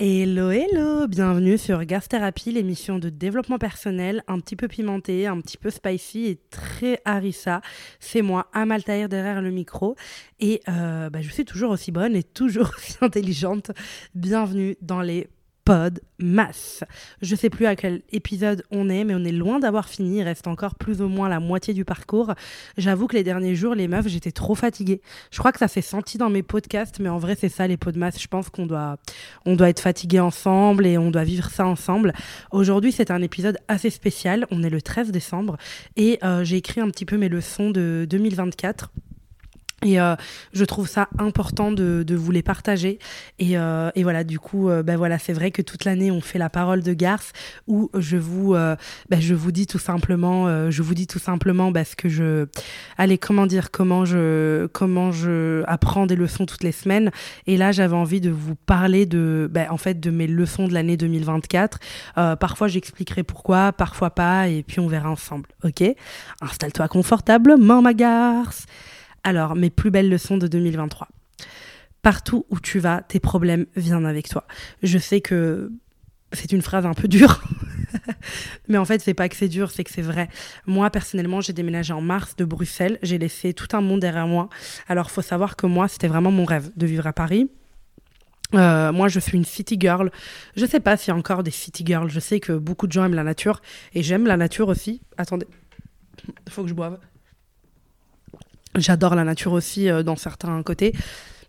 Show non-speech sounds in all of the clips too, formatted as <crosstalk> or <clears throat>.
Hello, hello, bienvenue sur Gas Therapy, l'émission de développement personnel, un petit peu pimenté, un petit peu spicy et très harissa. C'est moi, Amal Tahir, derrière le micro. Et euh, bah, je suis toujours aussi bonne et toujours <laughs> aussi intelligente. Bienvenue dans les pod masse. Je sais plus à quel épisode on est, mais on est loin d'avoir fini. Il reste encore plus ou moins la moitié du parcours. J'avoue que les derniers jours, les meufs, j'étais trop fatiguée. Je crois que ça s'est senti dans mes podcasts, mais en vrai, c'est ça les pods. Je pense qu'on doit, on doit être fatigués ensemble et on doit vivre ça ensemble. Aujourd'hui, c'est un épisode assez spécial. On est le 13 décembre et euh, j'ai écrit un petit peu mes leçons de 2024. Et euh, je trouve ça important de, de vous les partager. Et, euh, et voilà, du coup, euh, ben voilà, c'est vrai que toute l'année on fait la parole de garce où je vous, euh, ben je vous dis tout simplement, euh, je vous dis tout simplement parce que je, allez, comment dire, comment je, comment je apprends des leçons toutes les semaines. Et là, j'avais envie de vous parler de, en fait, de mes leçons de l'année 2024. Euh, parfois, j'expliquerai pourquoi, parfois pas, et puis on verra ensemble. Ok? Installe-toi confortablement, ma garce. Alors, mes plus belles leçons de 2023. Partout où tu vas, tes problèmes viennent avec toi. Je sais que c'est une phrase un peu dure, <laughs> mais en fait, c'est pas que c'est dur, c'est que c'est vrai. Moi, personnellement, j'ai déménagé en mars de Bruxelles. J'ai laissé tout un monde derrière moi. Alors, faut savoir que moi, c'était vraiment mon rêve de vivre à Paris. Euh, moi, je suis une city girl. Je sais pas s'il y a encore des city girls. Je sais que beaucoup de gens aiment la nature et j'aime la nature aussi. Attendez, faut que je boive. J'adore la nature aussi euh, dans certains côtés.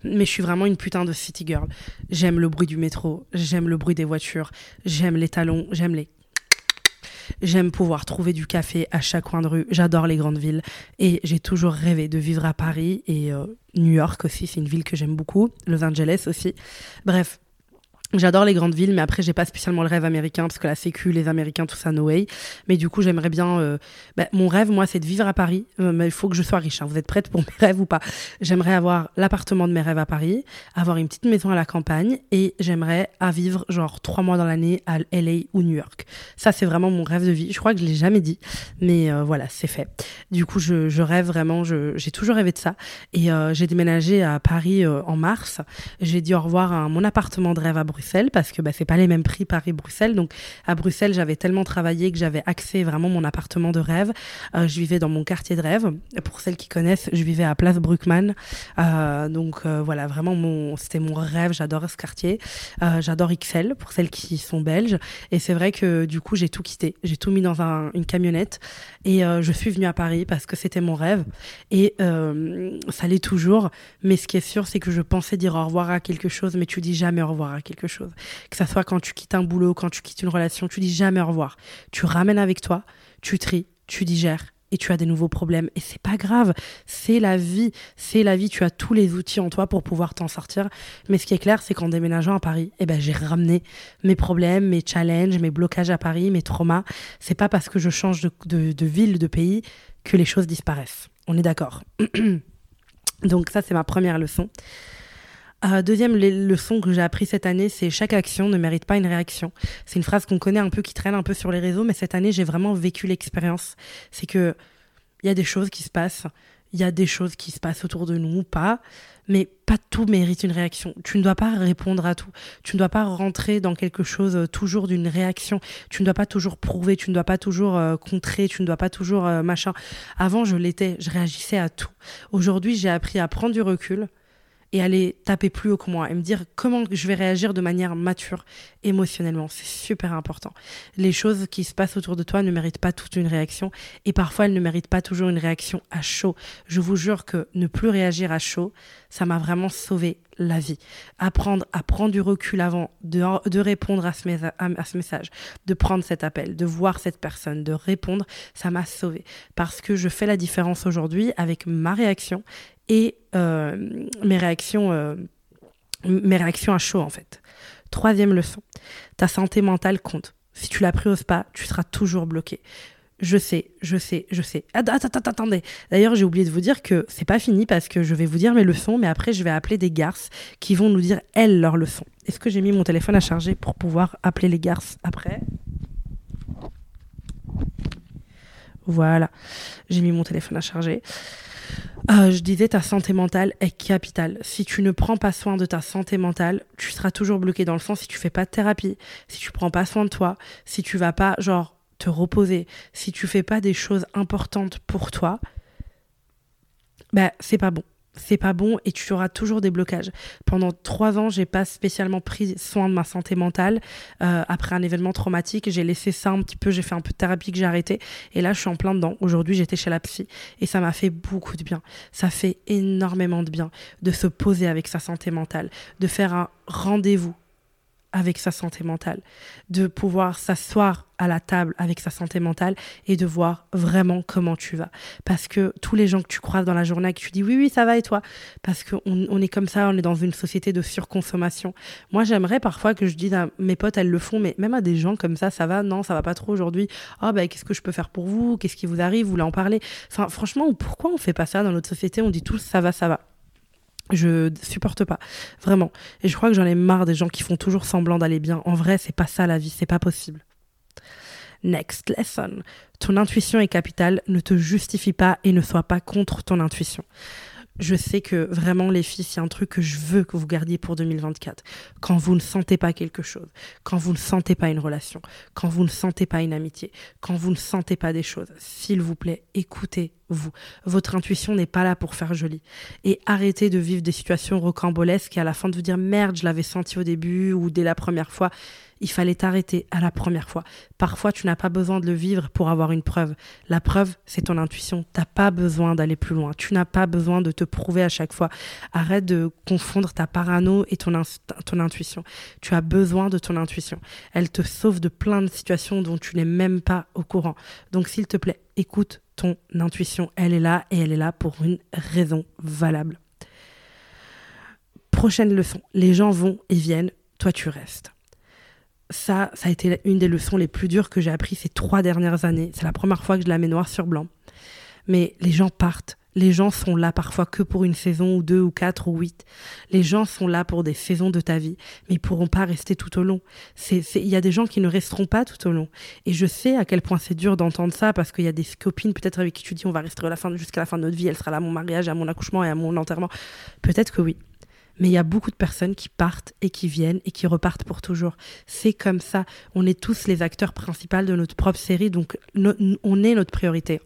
Mais je suis vraiment une putain de city girl. J'aime le bruit du métro, j'aime le bruit des voitures, j'aime les talons, j'aime les. J'aime pouvoir trouver du café à chaque coin de rue. J'adore les grandes villes. Et j'ai toujours rêvé de vivre à Paris et euh, New York aussi. C'est une ville que j'aime beaucoup. Los Angeles aussi. Bref, J'adore les grandes villes, mais après, j'ai pas spécialement le rêve américain, parce que la sécu, les Américains, tout ça, no way. Mais du coup, j'aimerais bien. euh, bah, mon rêve, moi, c'est de vivre à Paris. Euh, mais il faut que je sois riche. hein. Vous êtes prête pour mes <laughs> rêves ou pas? J'aimerais avoir l'appartement de mes rêves à Paris, avoir une petite maison à la campagne, et j'aimerais à vivre, genre, trois mois dans l'année à LA ou New York. Ça, c'est vraiment mon rêve de vie. Je crois que je l'ai jamais dit, mais euh, voilà, c'est fait. Du coup, je, je rêve vraiment, j'ai toujours rêvé de ça. Et euh, j'ai déménagé à Paris en mars. J'ai dit au revoir à mon appartement de rêve à Bruxelles parce que bah, c'est pas les mêmes prix Paris-Bruxelles. Donc à Bruxelles, j'avais tellement travaillé que j'avais accès vraiment mon appartement de rêve. Euh, je vivais dans mon quartier de rêve. Pour celles qui connaissent, je vivais à Place Bruckmann. Euh, donc euh, voilà, vraiment c'était mon rêve. J'adore ce quartier. J'adore XL pour celles qui sont belges. Et c'est vrai que du coup, j'ai tout quitté. J'ai tout mis dans un- une camionnette et je suis venue à Paris parce que c'était mon rêve. Et ça l'est toujours. Mais ce qui est sûr, c'est que je pensais dire au revoir à quelque chose, mais tu dis jamais au revoir à quelque chose. Que ça soit quand tu quittes un boulot, quand tu quittes une relation, tu dis jamais au revoir. Tu ramènes avec toi, tu tries, tu digères. Et tu as des nouveaux problèmes. Et c'est pas grave. C'est la vie. C'est la vie. Tu as tous les outils en toi pour pouvoir t'en sortir. Mais ce qui est clair, c'est qu'en déménageant à Paris, eh ben, j'ai ramené mes problèmes, mes challenges, mes blocages à Paris, mes traumas. C'est pas parce que je change de, de, de ville, de pays, que les choses disparaissent. On est d'accord. <clears throat> Donc ça, c'est ma première leçon. Euh, deuxième le- leçon que j'ai appris cette année, c'est chaque action ne mérite pas une réaction. C'est une phrase qu'on connaît un peu, qui traîne un peu sur les réseaux, mais cette année, j'ai vraiment vécu l'expérience. C'est que il y a des choses qui se passent, il y a des choses qui se passent autour de nous ou pas, mais pas tout mérite une réaction. Tu ne dois pas répondre à tout. Tu ne dois pas rentrer dans quelque chose euh, toujours d'une réaction. Tu ne dois pas toujours prouver, tu ne dois pas toujours euh, contrer, tu ne dois pas toujours euh, machin. Avant, je l'étais, je réagissais à tout. Aujourd'hui, j'ai appris à prendre du recul et aller taper plus haut que moi et me dire comment je vais réagir de manière mature émotionnellement. C'est super important. Les choses qui se passent autour de toi ne méritent pas toute une réaction et parfois elles ne méritent pas toujours une réaction à chaud. Je vous jure que ne plus réagir à chaud, ça m'a vraiment sauvé la vie. Apprendre à prendre du recul avant de, de répondre à ce, à ce message, de prendre cet appel, de voir cette personne, de répondre, ça m'a sauvé. Parce que je fais la différence aujourd'hui avec ma réaction et euh, mes réactions euh, mes réactions à chaud en fait. Troisième leçon, ta santé mentale compte. Si tu l'as pris au spa, tu seras toujours bloqué. Je sais, je sais, je sais. Attends, attendez. D'ailleurs, j'ai oublié de vous dire que c'est pas fini parce que je vais vous dire mes leçons, mais après, je vais appeler des garces qui vont nous dire, elles, leurs leçons. Est-ce que j'ai mis mon téléphone à charger pour pouvoir appeler les garces après? Voilà, j'ai mis mon téléphone à charger. Euh, je disais, ta santé mentale est capitale. Si tu ne prends pas soin de ta santé mentale, tu seras toujours bloqué dans le sens si tu fais pas de thérapie, si tu prends pas soin de toi, si tu vas pas, genre, te reposer, si tu fais pas des choses importantes pour toi, ben, c'est pas bon c'est pas bon et tu auras toujours des blocages. Pendant trois ans, j'ai pas spécialement pris soin de ma santé mentale. Euh, après un événement traumatique, j'ai laissé ça un petit peu, j'ai fait un peu de thérapie que j'ai arrêté. Et là, je suis en plein dedans. Aujourd'hui, j'étais chez la psy et ça m'a fait beaucoup de bien. Ça fait énormément de bien de se poser avec sa santé mentale, de faire un rendez-vous avec sa santé mentale, de pouvoir s'asseoir à la table avec sa santé mentale et de voir vraiment comment tu vas. Parce que tous les gens que tu croises dans la journée, que tu dis oui, oui, ça va et toi? Parce qu'on on est comme ça, on est dans une société de surconsommation. Moi, j'aimerais parfois que je dise à mes potes, elles le font, mais même à des gens comme ça, ça va, non, ça va pas trop aujourd'hui. oh, ben, qu'est-ce que je peux faire pour vous? Qu'est-ce qui vous arrive? Vous voulez en parler? Enfin, franchement, pourquoi on fait pas ça dans notre société? On dit tous ça va, ça va. Je supporte pas, vraiment. Et je crois que j'en ai marre des gens qui font toujours semblant d'aller bien. En vrai, c'est pas ça la vie, c'est pas possible. Next lesson. Ton intuition est capitale, ne te justifie pas et ne sois pas contre ton intuition je sais que vraiment les filles, c'est un truc que je veux que vous gardiez pour 2024. Quand vous ne sentez pas quelque chose, quand vous ne sentez pas une relation, quand vous ne sentez pas une amitié, quand vous ne sentez pas des choses, s'il vous plaît, écoutez-vous. Votre intuition n'est pas là pour faire joli. Et arrêtez de vivre des situations rocambolesques et à la fin de vous dire merde, je l'avais senti au début ou dès la première fois il fallait t'arrêter à la première fois. Parfois, tu n'as pas besoin de le vivre pour avoir une preuve. La preuve, c'est ton intuition. Tu n'as pas besoin d'aller plus loin. Tu n'as pas besoin de te prouver à chaque fois. Arrête de confondre ta parano et ton, ton intuition. Tu as besoin de ton intuition. Elle te sauve de plein de situations dont tu n'es même pas au courant. Donc, s'il te plaît, écoute ton intuition. Elle est là et elle est là pour une raison valable. Prochaine leçon. Les gens vont et viennent. Toi, tu restes ça, ça a été une des leçons les plus dures que j'ai appris ces trois dernières années. C'est la première fois que je la mets noir sur blanc. Mais les gens partent. Les gens sont là parfois que pour une saison ou deux ou quatre ou huit. Les gens sont là pour des saisons de ta vie, mais ils pourront pas rester tout au long. Il y a des gens qui ne resteront pas tout au long. Et je sais à quel point c'est dur d'entendre ça parce qu'il y a des copines peut-être avec qui tu dis on va rester jusqu'à la fin de notre vie, elle sera là à mon mariage, à mon accouchement et à mon enterrement. Peut-être que oui. Mais il y a beaucoup de personnes qui partent et qui viennent et qui repartent pour toujours. C'est comme ça. On est tous les acteurs principaux de notre propre série, donc on est notre priorité.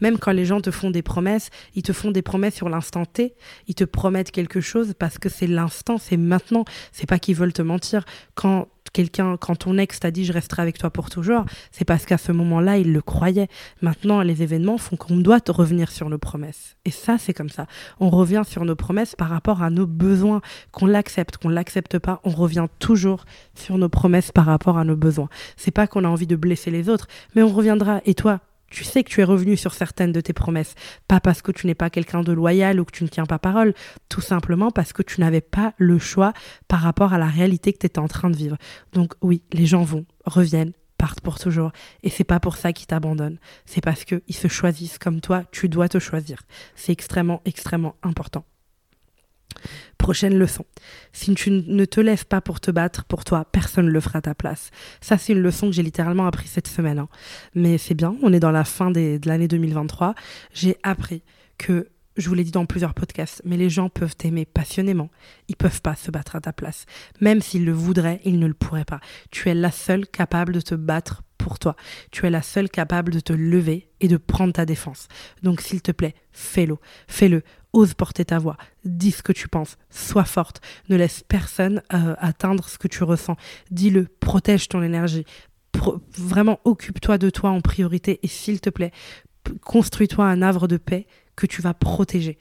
Même quand les gens te font des promesses, ils te font des promesses sur l'instant T. Ils te promettent quelque chose parce que c'est l'instant, c'est maintenant. C'est pas qu'ils veulent te mentir. Quand quelqu'un, quand ton ex t'a dit je resterai avec toi pour toujours, c'est parce qu'à ce moment-là, il le croyait. Maintenant, les événements font qu'on doit revenir sur nos promesses. Et ça, c'est comme ça. On revient sur nos promesses par rapport à nos besoins. Qu'on l'accepte, qu'on l'accepte pas, on revient toujours sur nos promesses par rapport à nos besoins. C'est pas qu'on a envie de blesser les autres, mais on reviendra. Et toi, tu sais que tu es revenu sur certaines de tes promesses, pas parce que tu n'es pas quelqu'un de loyal ou que tu ne tiens pas parole, tout simplement parce que tu n'avais pas le choix par rapport à la réalité que tu étais en train de vivre. Donc oui, les gens vont, reviennent, partent pour toujours et c'est pas pour ça qu'ils t'abandonnent, c'est parce qu'ils se choisissent comme toi, tu dois te choisir. C'est extrêmement extrêmement important. Prochaine leçon. Si tu ne te lèves pas pour te battre pour toi, personne ne le fera à ta place. Ça, c'est une leçon que j'ai littéralement appris cette semaine. Hein. Mais c'est bien, on est dans la fin de l'année 2023. J'ai appris que, je vous l'ai dit dans plusieurs podcasts, mais les gens peuvent t'aimer passionnément. Ils peuvent pas se battre à ta place. Même s'ils le voudraient, ils ne le pourraient pas. Tu es la seule capable de te battre pour toi. Tu es la seule capable de te lever et de prendre ta défense. Donc s'il te plaît, fais-le. Fais-le ose porter ta voix, dis ce que tu penses, sois forte, ne laisse personne euh, atteindre ce que tu ressens, dis-le, protège ton énergie, vraiment occupe-toi de toi en priorité et s'il te plaît, construis-toi un havre de paix que tu vas protéger.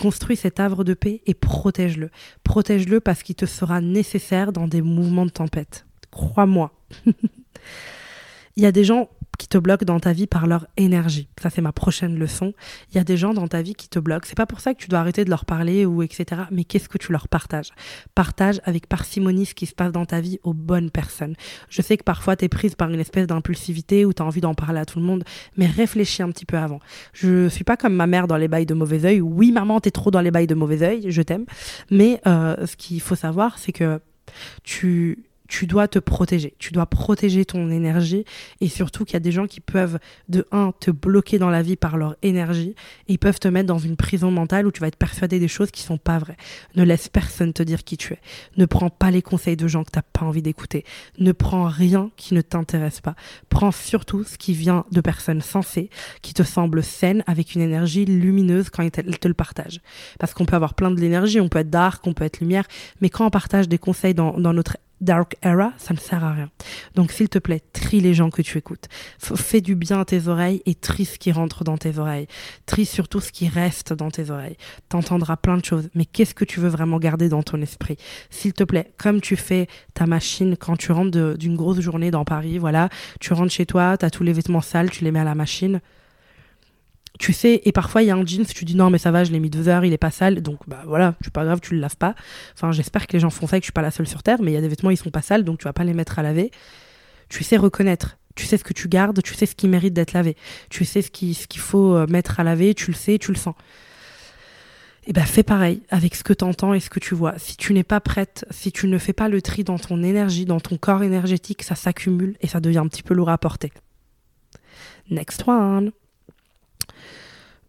Construis cet havre de paix et protège-le. Protège-le parce qu'il te sera nécessaire dans des mouvements de tempête. Crois-moi. <laughs> Il y a des gens qui te bloquent dans ta vie par leur énergie. Ça, c'est ma prochaine leçon. Il y a des gens dans ta vie qui te bloquent. C'est pas pour ça que tu dois arrêter de leur parler ou etc. Mais qu'est-ce que tu leur partages? Partage avec parcimonie ce qui se passe dans ta vie aux bonnes personnes. Je sais que parfois tu es prise par une espèce d'impulsivité ou tu as envie d'en parler à tout le monde, mais réfléchis un petit peu avant. Je suis pas comme ma mère dans les bails de mauvais oeil. Oui, maman, t'es trop dans les bails de mauvais oeil, je t'aime. Mais euh, ce qu'il faut savoir, c'est que tu tu dois te protéger. Tu dois protéger ton énergie et surtout qu'il y a des gens qui peuvent, de un, te bloquer dans la vie par leur énergie et ils peuvent te mettre dans une prison mentale où tu vas être persuadé des choses qui sont pas vraies. Ne laisse personne te dire qui tu es. Ne prends pas les conseils de gens que t'as pas envie d'écouter. Ne prends rien qui ne t'intéresse pas. Prends surtout ce qui vient de personnes sensées, qui te semblent saines, avec une énergie lumineuse quand elles te le partagent. Parce qu'on peut avoir plein de l'énergie, on peut être dark, on peut être lumière, mais quand on partage des conseils dans, dans notre dark era, ça ne sert à rien. Donc s'il te plaît, trie les gens que tu écoutes. Fais du bien à tes oreilles et trie ce qui rentre dans tes oreilles. Trie surtout ce qui reste dans tes oreilles. T'entendras plein de choses, mais qu'est-ce que tu veux vraiment garder dans ton esprit? S'il te plaît, comme tu fais ta machine quand tu rentres d'une grosse journée dans Paris, voilà, tu rentres chez toi, tu as tous les vêtements sales, tu les mets à la machine tu sais, et parfois il y a un jeans, tu dis non mais ça va, je l'ai mis deux heures, il est pas sale, donc bah voilà, c'est pas grave, tu le laves pas. Enfin j'espère que les gens font ça et que je suis pas la seule sur terre, mais il y a des vêtements ils sont pas sales, donc tu vas pas les mettre à laver. Tu sais reconnaître, tu sais ce que tu gardes, tu sais ce qui mérite d'être lavé, tu sais ce qu'il ce qu'il faut euh, mettre à laver, tu le sais, tu le sens. Et ben fais pareil avec ce que tu entends et ce que tu vois. Si tu n'es pas prête, si tu ne fais pas le tri dans ton énergie, dans ton corps énergétique, ça s'accumule et ça devient un petit peu lourd à porter. Next one.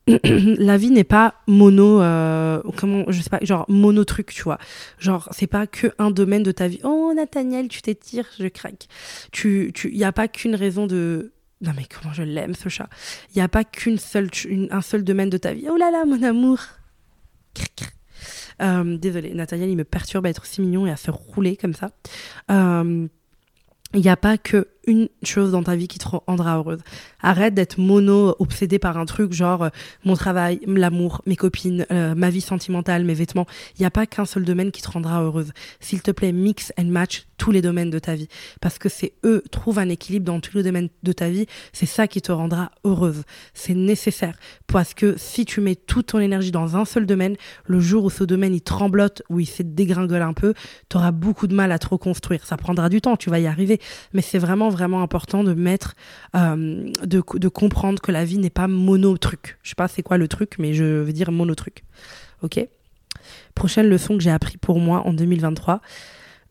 <coughs> la vie n'est pas mono euh, comment je sais pas genre mono truc tu vois. Genre c'est pas que un domaine de ta vie. Oh Nathaniel tu t'étires je craque. Tu tu y a pas qu'une raison de non mais comment je l'aime ce chat. Il y a pas qu'une seule un seul domaine de ta vie. Oh là là mon amour. Euh, désolé Nathaniel il me perturbe à être si mignon et à se rouler comme ça. Euh, il n'y a pas que une chose dans ta vie qui te rendra heureuse. Arrête d'être mono, obsédé par un truc genre euh, mon travail, l'amour, mes copines, euh, ma vie sentimentale, mes vêtements. Il n'y a pas qu'un seul domaine qui te rendra heureuse. S'il te plaît, mix and match tous les domaines de ta vie. Parce que c'est eux, trouve un équilibre dans tous les domaines de ta vie. C'est ça qui te rendra heureuse. C'est nécessaire. Parce que si tu mets toute ton énergie dans un seul domaine, le jour où ce domaine il tremblote, où il s'est dégringole un peu, tu auras beaucoup de mal à te reconstruire. Ça prendra du temps, tu vas y arriver. Mais c'est vraiment, vraiment important de mettre, euh, de, de comprendre que la vie n'est pas mono-truc. Je sais pas c'est quoi le truc, mais je veux dire mono-truc. Ok? Prochaine leçon que j'ai appris pour moi en 2023.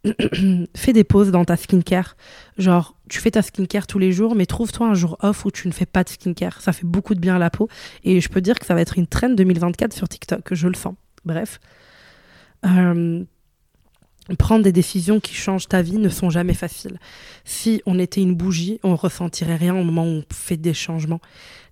<clears throat> fais des pauses dans ta skincare. Genre, tu fais ta skincare tous les jours, mais trouve-toi un jour off où tu ne fais pas de skincare. Ça fait beaucoup de bien à la peau. Et je peux dire que ça va être une trend 2024 sur TikTok. Je le sens. Bref. Euh, prendre des décisions qui changent ta vie ne sont jamais faciles. Si on était une bougie, on ressentirait rien au moment où on fait des changements.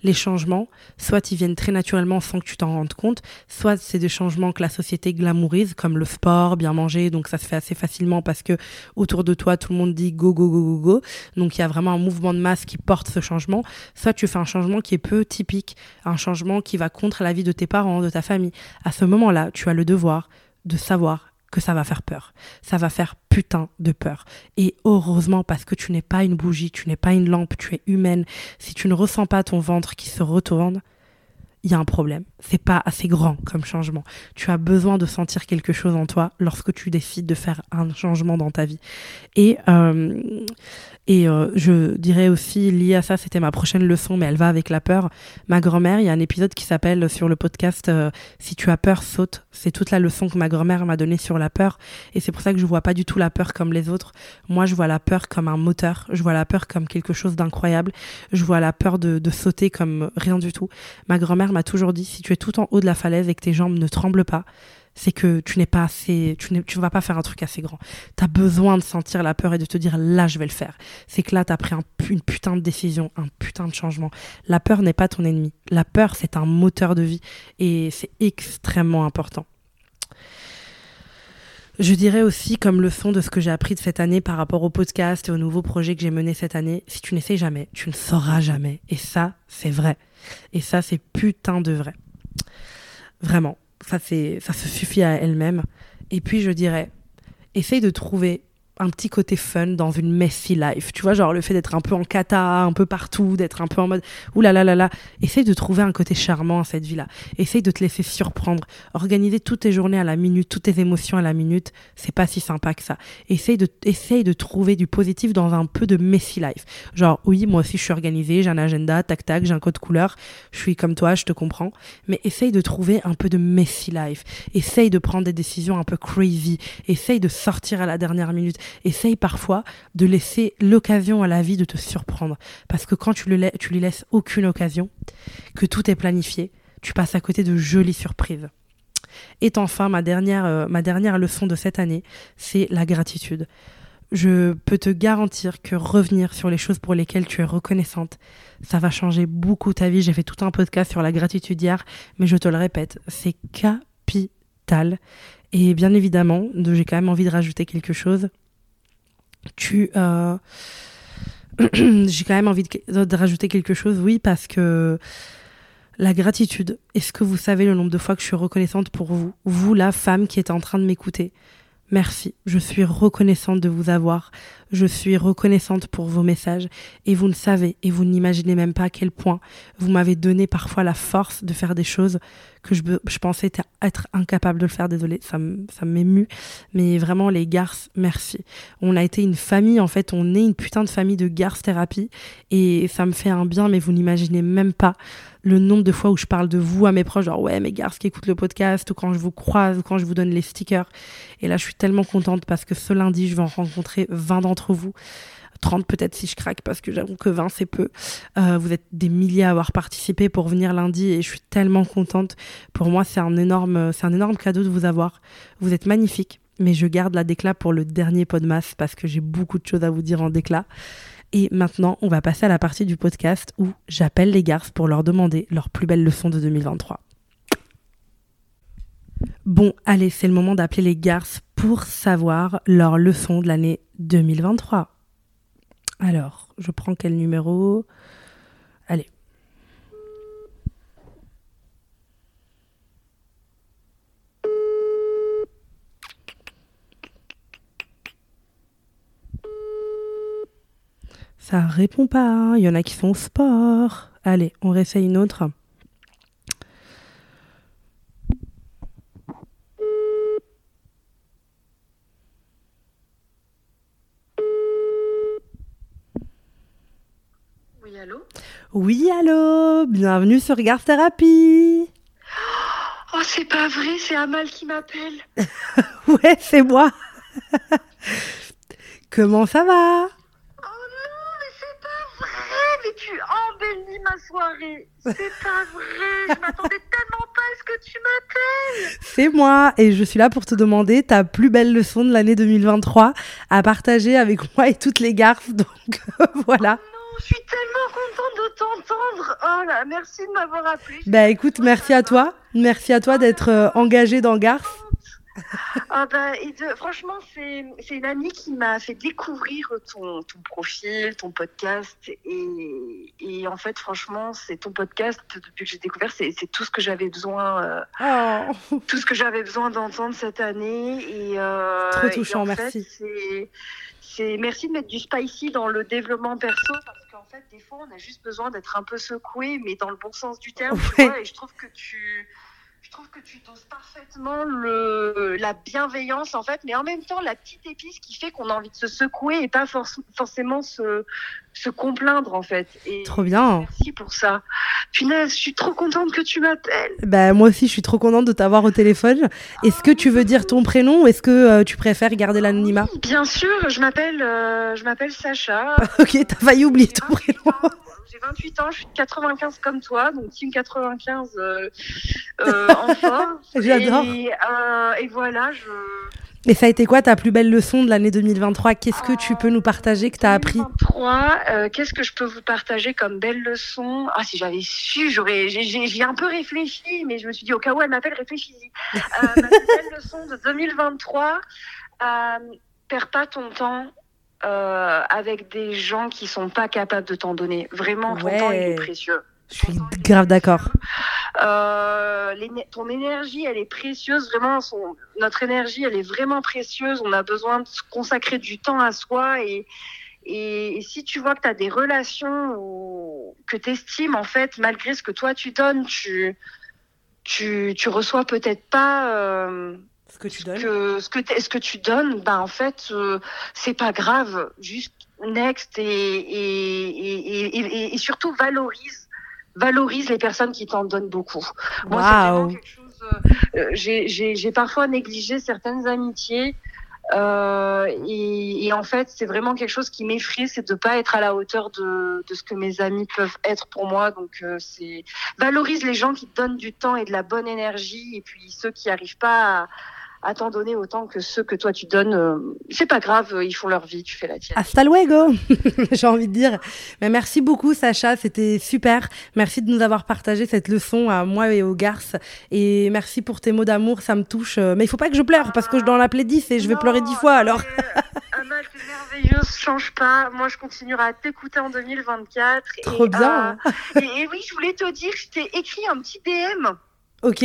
Les changements, soit ils viennent très naturellement sans que tu t'en rendes compte, soit c'est des changements que la société glamourise, comme le sport, bien manger, donc ça se fait assez facilement parce que autour de toi, tout le monde dit go, go, go, go, go. Donc il y a vraiment un mouvement de masse qui porte ce changement. Soit tu fais un changement qui est peu typique, un changement qui va contre la vie de tes parents, de ta famille. À ce moment-là, tu as le devoir de savoir que ça va faire peur. Ça va faire putain de peur. Et heureusement parce que tu n'es pas une bougie, tu n'es pas une lampe, tu es humaine. Si tu ne ressens pas ton ventre qui se retourne, il y a un problème. C'est pas assez grand comme changement. Tu as besoin de sentir quelque chose en toi lorsque tu décides de faire un changement dans ta vie. Et euh, et euh, je dirais aussi, lié à ça, c'était ma prochaine leçon, mais elle va avec la peur. Ma grand-mère, il y a un épisode qui s'appelle sur le podcast euh, Si tu as peur, saute. C'est toute la leçon que ma grand-mère m'a donnée sur la peur. Et c'est pour ça que je vois pas du tout la peur comme les autres. Moi, je vois la peur comme un moteur. Je vois la peur comme quelque chose d'incroyable. Je vois la peur de, de sauter comme rien du tout. Ma grand-mère m'a toujours dit, si tu es tout en haut de la falaise et que tes jambes ne tremblent pas, c'est que tu n'es pas assez, tu ne tu vas pas faire un truc assez grand. Tu as besoin de sentir la peur et de te dire là, je vais le faire. C'est que là, tu as pris un, une putain de décision, un putain de changement. La peur n'est pas ton ennemi. La peur, c'est un moteur de vie et c'est extrêmement important. Je dirais aussi, comme leçon de ce que j'ai appris de cette année par rapport au podcast et aux nouveaux projets que j'ai menés cette année, si tu n'essayes jamais, tu ne sauras jamais. Et ça, c'est vrai. Et ça, c'est putain de vrai. Vraiment ça, ça se suffit à elle-même. Et puis, je dirais, essaye de trouver un petit côté fun dans une messy life. Tu vois, genre le fait d'être un peu en cata, un peu partout, d'être un peu en mode ouh là là là là. Essaye de trouver un côté charmant à cette vie-là. Essaye de te laisser surprendre. Organiser toutes tes journées à la minute, toutes tes émotions à la minute, c'est pas si sympa que ça. Essaye de, essaye de trouver du positif dans un peu de messy life. Genre, oui, moi aussi je suis organisée, j'ai un agenda, tac tac, j'ai un code couleur, je suis comme toi, je te comprends. Mais essaye de trouver un peu de messy life. Essaye de prendre des décisions un peu crazy. Essaye de sortir à la dernière minute essaye parfois de laisser l'occasion à la vie de te surprendre. Parce que quand tu, lui laisses aucune occasion, que tout est planifié, tu passes à côté de jolies surprises. Et enfin, ma dernière, euh, ma dernière leçon de cette année, c'est la gratitude. Je peux te garantir que revenir sur les choses pour lesquelles tu es reconnaissante, ça va changer beaucoup ta vie. J'ai fait tout un podcast sur la gratitude hier, mais je te le répète, c'est capital. Et bien évidemment, j'ai quand même envie de rajouter quelque chose. Euh, <clears throat> j'ai quand même envie de, rajouter quelque chose, oui, parce que la gratitude. Est-ce que vous savez le nombre de fois que je suis reconnaissante pour vous, vous la femme qui est en train de m'écouter. Merci, je suis reconnaissante de vous avoir, je suis reconnaissante pour vos messages. Et vous ne savez et vous n'imaginez même pas à quel point vous m'avez donné parfois la force de faire des choses que je, pensais être incapable de le faire, désolé, ça m'émue, mais vraiment les garces, merci. On a été une famille, en fait, on est une putain de famille de garces thérapie et ça me fait un bien, mais vous n'imaginez même pas le nombre de fois où je parle de vous à mes proches, genre ouais, mes garces qui écoutent le podcast, ou quand je vous croise, ou quand je vous donne les stickers. Et là, je suis tellement contente parce que ce lundi, je vais en rencontrer 20 d'entre vous. 30 peut-être si je craque parce que j'avoue que 20 c'est peu. Euh, vous êtes des milliers à avoir participé pour venir lundi et je suis tellement contente. Pour moi c'est un énorme, c'est un énorme cadeau de vous avoir. Vous êtes magnifiques, mais je garde la déclat pour le dernier podmas parce que j'ai beaucoup de choses à vous dire en déclat. Et maintenant, on va passer à la partie du podcast où j'appelle les garces pour leur demander leur plus belle leçon de 2023. Bon, allez, c'est le moment d'appeler les garces pour savoir leur leçon de l'année 2023. Alors, je prends quel numéro? Allez. Ça répond pas. Hein. Il y en a qui sont au sport. Allez, on réessaye une autre. Oui, allô Oui, allô Bienvenue sur Garde Thérapie Oh, c'est pas vrai, c'est Amal qui m'appelle. <laughs> ouais, c'est moi. <laughs> Comment ça va? Tu embellis ma soirée. C'est pas vrai. Je m'attendais <laughs> tellement pas à ce que tu m'appelles. C'est moi et je suis là pour te demander ta plus belle leçon de l'année 2023 à partager avec moi et toutes les garces. Donc voilà. Oh non, je suis tellement contente de t'entendre. Oh là, merci de m'avoir appelé. Bah écoute, merci à toi. Merci à toi d'être euh, engagée dans Garth. ah bah, franchement, c'est une amie qui m'a fait découvrir ton, ton, profil, ton podcast. Et, et en fait, franchement, c'est ton podcast, depuis que j'ai découvert, c'est tout ce que j'avais besoin, euh, oh. tout ce que j'avais besoin d'entendre cette année. Et, euh, Trop touchant, merci. C'est merci de mettre du spicy dans le développement perso parce fait, des fois, on a juste besoin d'être un peu secoué, mais dans le bon sens du terme. Tu vois, et je trouve que tu je trouve que tu doses parfaitement le, la bienveillance, en fait, mais en même temps, la petite épice qui fait qu'on a envie de se secouer et pas forcément se, se complaindre, en fait. Et trop bien. Merci pour ça. Punaise, je suis trop contente que tu m'appelles. Bah, moi aussi, je suis trop contente de t'avoir au téléphone. Est-ce que tu veux dire ton prénom? Ou est-ce que euh, tu préfères garder l'anonymat? Bien sûr, je m'appelle euh, je m'appelle Sacha. <laughs> ok, t'as failli oublier ton prénom. J'ai 28 ans, je suis de 95 comme toi, donc team 95 euh, euh, <laughs> en J'adore. Et, euh, et, voilà, je. Et ça a été quoi ta plus belle leçon de l'année 2023 Qu'est-ce que tu peux nous partager que tu as appris 2023, euh, qu'est-ce que je peux vous partager comme belle leçon? Ah, si j'avais su, j'aurais, j'ai un peu réfléchi, mais je me suis dit, au cas où elle m'appelle, réfléchis. <laughs> Euh, ma plus belle leçon de 2023, euh, perds pas ton temps euh, avec des gens qui sont pas capables de t'en donner. Vraiment, ton temps il est précieux. Je suis grave d'accord. Euh, ton énergie, elle est précieuse. Vraiment, son, notre énergie, elle est vraiment précieuse. On a besoin de consacrer du temps à soi. Et, et, si tu vois que tu as des relations ou, que tu estimes, en fait, malgré ce que toi tu donnes, tu, tu, tu reçois peut-être pas. Euh, ce que tu donnes ce que, ce que tu donnes ben en fait euh, c'est pas grave juste next et, et, et, et, surtout valorise valorise les personnes qui t'en donnent beaucoup moi wow. Euh, j'ai parfois négligé certaines amitiés Euh, et, et, en fait, c'est vraiment quelque chose qui m'effraie, c'est de pas être à la hauteur de, de, ce que mes amis peuvent être pour moi. Donc, euh, c'est valorise les gens qui te donnent du temps et de la bonne énergie, et puis ceux qui arrivent pas à à t'en donner autant que ceux que toi tu donnes. Euh, c'est pas grave, euh, ils font leur vie, tu fais la tienne. Hasta luego, <laughs> j'ai envie de dire. Mais merci beaucoup, Sacha, c'était super. Merci de nous avoir partagé cette leçon à moi et aux garces. Et merci pour tes mots d'amour, ça me touche. Mais il faut pas que je pleure parce que je dois en appeler 10 et je vais pleurer 10 fois alors. Anna, c'est merveilleux, change pas. Moi, je continuerai à t'écouter en 2024. Trop bien. et, oui, je voulais te dire, je t'ai écrit un petit DM. Ok.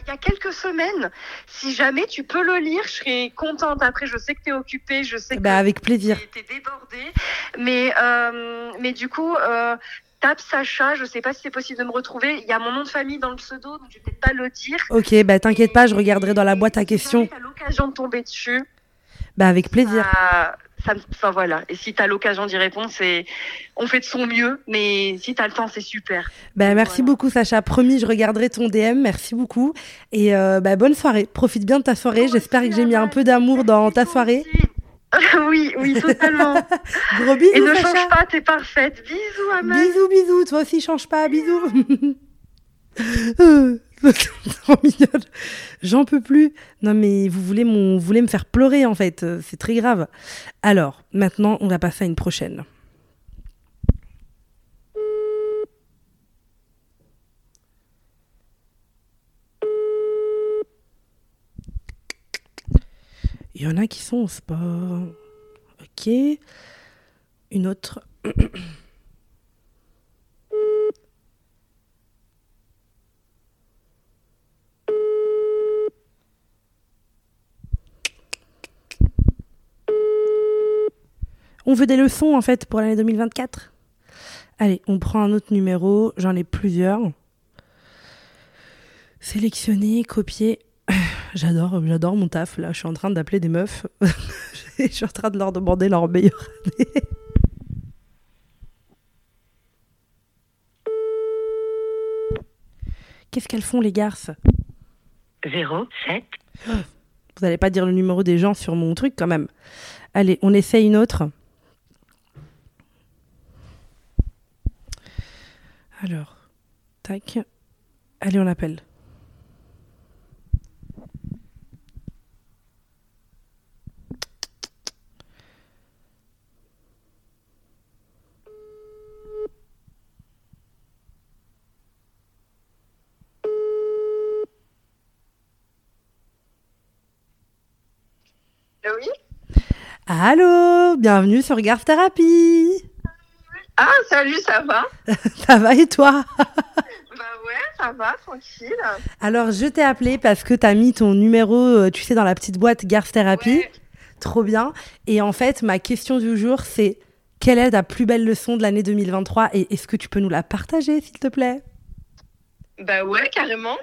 Il y a quelques semaines. Si jamais tu peux le lire, je serais contente. Après, je sais que tu es occupée, je sais bah, que avec plaisir. tu es débordée. Mais, euh, mais du coup, euh, tape Sacha, je sais pas si c'est possible de me retrouver. Il y a mon nom de famille dans le pseudo, donc je vais peut-être pas le dire. Ok, bah t'inquiète pas, je regarderai dans la boîte à questions. Si l'occasion de tomber dessus. Bah avec plaisir ça, enfin voilà. Et si tu as l'occasion d'y répondre, c'est, on fait de son mieux, mais si tu as le temps, c'est super. Ben, merci beaucoup, Sacha. Promis, je regarderai ton DM. Merci beaucoup. Et euh, bah, bonne soirée. Profite bien de ta soirée. J'espère que j'ai mis un peu d'amour dans ta soirée. <laughs> oui, oui, totalement. <laughs> Gros bisous. Et ne change pas, t'es parfaite. Bisous, Amel. Bisous, bisous. Toi aussi, change pas. Bisous. <laughs> <laughs> Euh. J'en peux plus. Non, mais vous voulez, mon, vous voulez me faire pleurer, en fait. C'est très grave. Alors, maintenant, on va passer à une prochaine. Il y en a qui sont au sport. Ok. Une autre. <clears throat> On veut des leçons en fait pour l'année 2024. Allez, on prend un autre numéro, j'en ai plusieurs. Sélectionner, copier. <laughs> J'adore, j'adore mon taf. Là, je suis en train d'appeler des meufs. <laughs> je suis en train de leur demander leur meilleure année. Qu'est-ce qu'elles font, les garces? 07. Vous n'allez pas dire le numéro des gens sur mon truc quand même. Allez, on essaye une autre. Alors, tac. Allez, on l'appelle. Oui. Allô, bienvenue sur Garth Thérapie. Ah, salut, ça va <laughs> Ça va et toi <laughs> Bah ouais, ça va, tranquille. Alors, je t'ai appelé parce que tu as mis ton numéro, euh, tu sais, dans la petite boîte Garth Therapy. Trop bien. Et en fait, ma question du jour, c'est quelle est ta plus belle leçon de l'année 2023 et est-ce que tu peux nous la partager, s'il te plaît? Bah ouais, carrément.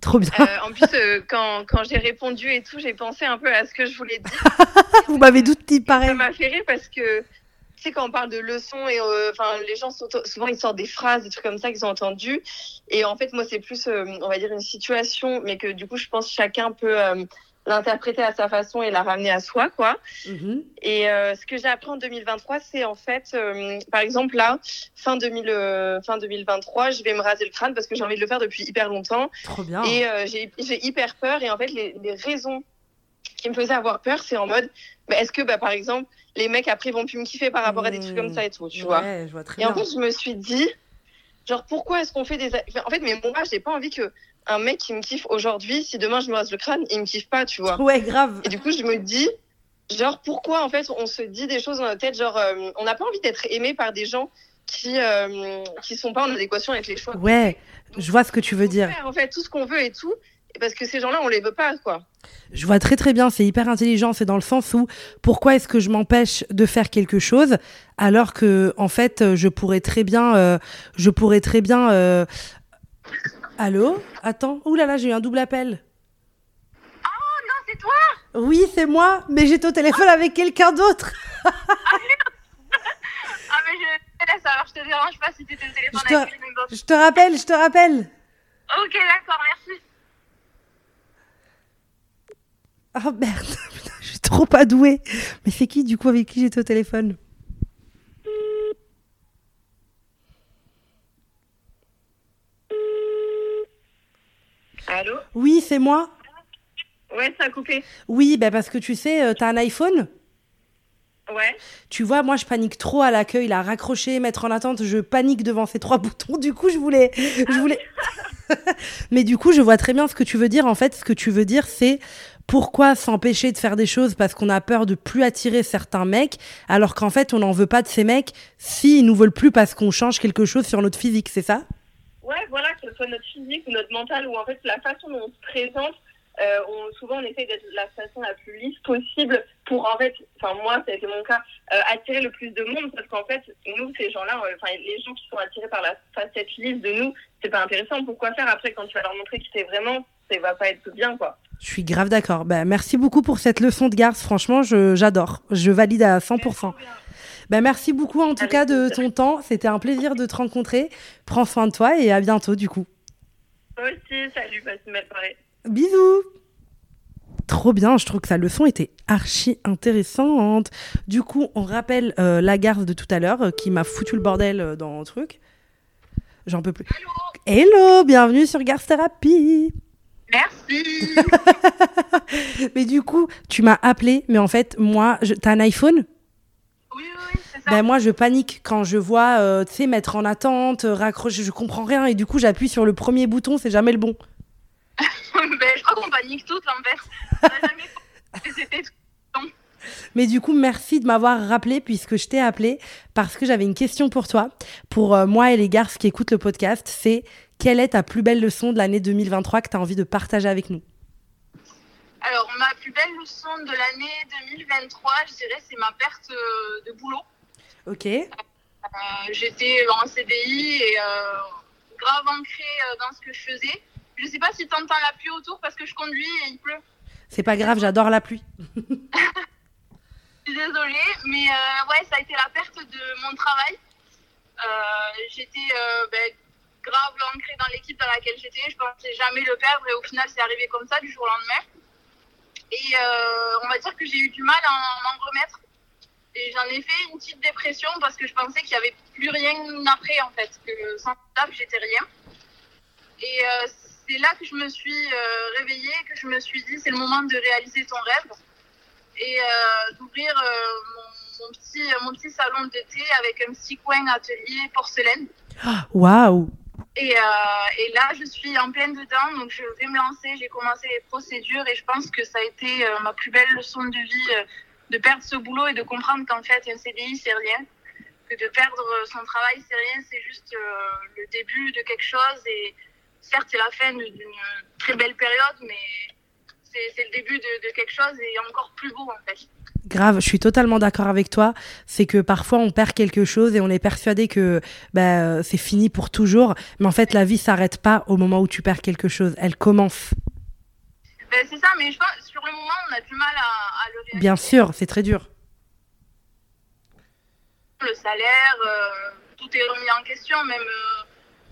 Trop bien. Euh, en plus, euh, quand, quand j'ai répondu et tout, j'ai pensé un peu à ce que je voulais dire. <laughs> Vous m'avez douté pareil. Ça m'a fait rire parce que quand on parle de leçons et euh, enfin les gens sont, souvent ils sortent des phrases, des trucs comme ça qu'ils ont entendu. Et en fait, moi, c'est plus, euh, on va dire, une situation, mais que du coup, je pense que chacun peut euh, l'interpréter à sa façon et la ramener à soi, quoi. Mm-hmm. Et ce que j'ai appris en 2023, c'est en fait, par exemple, là, fin, 2000, fin 2023, je vais me raser le crâne parce que j'ai envie de le faire depuis hyper longtemps. Trop bien. Et j'ai hyper peur. Et en fait, les, les raisons qui me faisaient avoir peur, c'est en mode, bah, est-ce que, bah, par exemple, les mecs après vont plus me kiffer par rapport à des trucs comme ça et tout, tu vois. Je vois très et en fait, je me suis dit, genre, pourquoi est-ce qu'on fait des. En fait, mais moi, j'ai pas envie que un mec qui me kiffe aujourd'hui, si demain je me rase le crâne, il me kiffe pas, tu vois. Ouais, grave. Et du coup, je me dis, genre, pourquoi en fait on se dit des choses dans notre tête, genre, euh, on n'a pas envie d'être aimé par des gens qui euh, qui sont pas en adéquation avec les choix. Ouais, je vois ce que tu veux dire. en fait, tout ce qu'on veut et tout, parce que ces gens-là, on les veut pas, quoi. Je vois très très bien, c'est hyper intelligent, c'est dans le sens où pourquoi est-ce que je m'empêche de faire quelque chose alors que en fait je pourrais très bien, euh, je pourrais très bien. Euh... Allô, attends, ouh là là, j'ai eu un double appel. Oh non, c'est toi. Oui, c'est moi, mais j'étais au téléphone avec quelqu'un d'autre. <laughs> ah mais je te laisse alors, je te dérange pas si tu étais au téléphone je avec quelqu'un d'autre. Je te rappelle, je te rappelle. Ok, d'accord, merci. Oh merde, <laughs> trop pas douée. Mais c'est qui, du coup, avec qui j'étais au téléphone? Allô? Oui, c'est moi. Ouais, ça a coupé. Oui, bah parce que tu sais, euh, t'as un iPhone? Ouais. Tu vois, moi, je panique trop à l'accueil, là, raccrocher, mettre en attente, je panique devant ces trois <laughs> boutons. Du coup, je voulais, je voulais. <laughs> <laughs> Mais du coup, je vois très bien ce que tu veux dire. En fait, ce que tu veux dire, c'est pourquoi s'empêcher de faire des choses parce qu'on a peur de plus attirer certains mecs, alors qu'en fait, on n'en veut pas de ces mecs s'ils nous veulent plus parce qu'on change quelque chose sur notre physique, c'est ça? Ouais, voilà, que ce soit notre physique ou notre mental, ou en fait la façon dont on se présente, euh, on, souvent on essaye d'être la façon la plus lisse possible pour en fait, enfin moi ça a été mon cas, euh, attirer le plus de monde parce qu'en fait nous ces gens-là, enfin les gens qui sont attirés par la facette lisse de nous, c'est pas intéressant. Pourquoi faire après quand tu vas leur montrer qui t'es vraiment, ça va pas être bien quoi? Je suis grave d'accord. Bah, merci beaucoup pour cette leçon de garce. Franchement, je- j'adore. Je, valide à 100%. Bah, merci beaucoup en tout Avec cas de ton temps. C'était un plaisir de te rencontrer. Prends soin de toi et à bientôt du coup. Toi aussi, salut, passe une belle soirée. Bisous Trop bien, je trouve que sa leçon était archi intéressante. Du coup, on rappelle euh, la garce de tout à l'heure euh, qui m'a foutu le bordel euh, dans le truc. J'en peux plus. Hello, bienvenue sur Garce Thérapie. Merci. <laughs> Mais du coup, tu m'as appelé, mais en fait, moi, je... t'as un iPhone? Oui, oui, oui, c'est ça. Ben moi, je panique quand je vois, tu sais, mettre en attente, raccrocher, je comprends rien et du coup, j'appuie sur le premier bouton, c'est jamais le bon. Qu'on panique toutes jamais <laughs> tout. Mais du coup, merci de m'avoir rappelé puisque je t'ai appelé parce que j'avais une question pour toi. Pour euh, moi et les garces qui écoutent le podcast, c'est quelle est ta plus belle leçon de l'année 2023 que tu as envie de partager avec nous? Alors, ma plus belle leçon de l'année 2023, je dirais, c'est ma perte euh, de boulot. Ok. Euh, J'étais en CDI et euh, grave ancrée dans ce que je faisais. Je sais pas si tu entends la pluie autour parce que je conduis et il pleut. C'est pas grave, j'adore la pluie. <laughs> Je suis désolée, mais euh, ouais, ça a été la perte de mon travail. Euh, j'étais euh, ben, grave ancrée dans l'équipe dans laquelle j'étais. Je pensais jamais le perdre et au final, c'est arrivé comme ça du jour au lendemain. Et on va dire que j'ai eu du mal à en- m'en remettre. Et j'en ai fait une petite dépression parce que je pensais qu'il n'y avait plus rien après, en fait. Que sans taf, j'étais rien. Et c'est là que je me suis euh, réveillée, que je me suis dit, c'est le moment de réaliser ton rêve et euh, d'ouvrir euh, mon, mon petit, mon petit salon de thé avec un petit coin atelier porcelaine. Waouh Et, euh, et là, je suis en pleine dedans, donc je vais me lancer. J'ai commencé les procédures et je pense que ça a été euh, ma plus belle leçon de vie euh, de perdre ce boulot et de comprendre qu'en fait, un CDI, c'est rien. Que de perdre son travail, c'est rien, c'est juste le début de quelque chose. Et certes, c'est la fin d'une très belle période, mais c'est le début de, de quelque chose et encore plus beau en fait. Grave, je suis totalement d'accord avec toi. C'est que parfois on perd quelque chose et on est persuadé que bah, c'est fini pour toujours. Mais en fait, la vie s'arrête pas au moment où tu perds quelque chose. Elle commence. Ben, c'est ça, mais je pense sur le moment, on a du mal à, à le réaliser. Bien sûr, c'est très dur. le salaire, euh, tout est remis en question. Même euh,